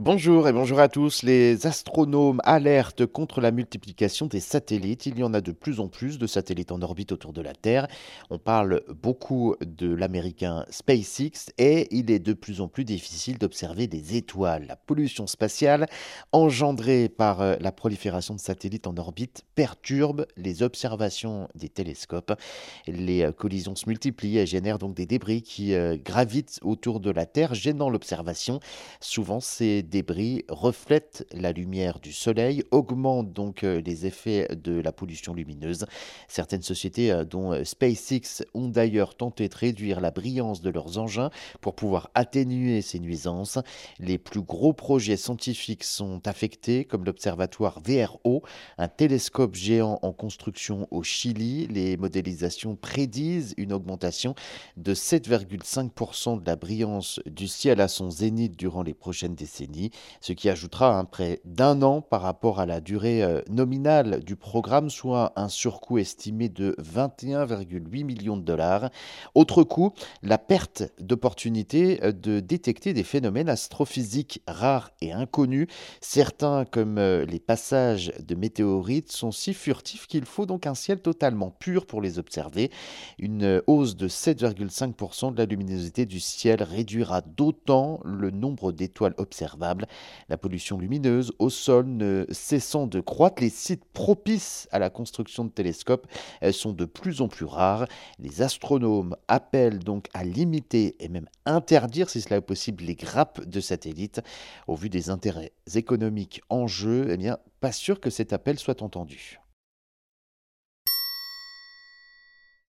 Bonjour et bonjour à tous. Les astronomes alertent contre la multiplication des satellites. Il y en a de plus en plus de satellites en orbite autour de la Terre. On parle beaucoup de l'américain SpaceX et il est de plus en plus difficile d'observer des étoiles. La pollution spatiale engendrée par euh, la prolifération de satellites en orbite perturbe les observations des télescopes. Les euh, collisions se multiplient et génèrent donc des débris qui euh, gravitent autour de la Terre, gênant l'observation. Souvent, c'est débris reflètent la lumière du soleil, augmentent donc euh, les effets de la pollution lumineuse. Certaines sociétés, euh, dont euh, SpaceX, ont d'ailleurs tenté de réduire la brillance de leurs engins pour pouvoir atténuer ces nuisances. Les plus gros projets scientifiques sont affectés, comme l'observatoire VRO, un télescope géant en construction au Chili. Les modélisations prédisent une augmentation de 7,5% de la brillance du ciel à son zénith durant les prochaines décennies ce qui ajoutera un prêt d'un an par rapport à la durée euh, nominale du programme, soit un surcoût estimé de 21,8 millions de dollars. Autre coût, la perte d'opportunité euh, de détecter des phénomènes astrophysiques rares et inconnus. Certains, comme euh, les passages de météorites, sont si furtifs qu'il faut donc un ciel totalement pur pour les observer. Une hausse de 7,5% de la luminosité du ciel réduira d'autant le nombre d'étoiles observables la pollution lumineuse au sol ne cessant de croître, les sites propices à la construction de télescopes sont de plus en plus rares. Les astronomes appellent donc à limiter et même interdire, si cela est possible, les grappes de satellites. Au vu des intérêts économiques en jeu, eh pas sûr que cet appel soit entendu.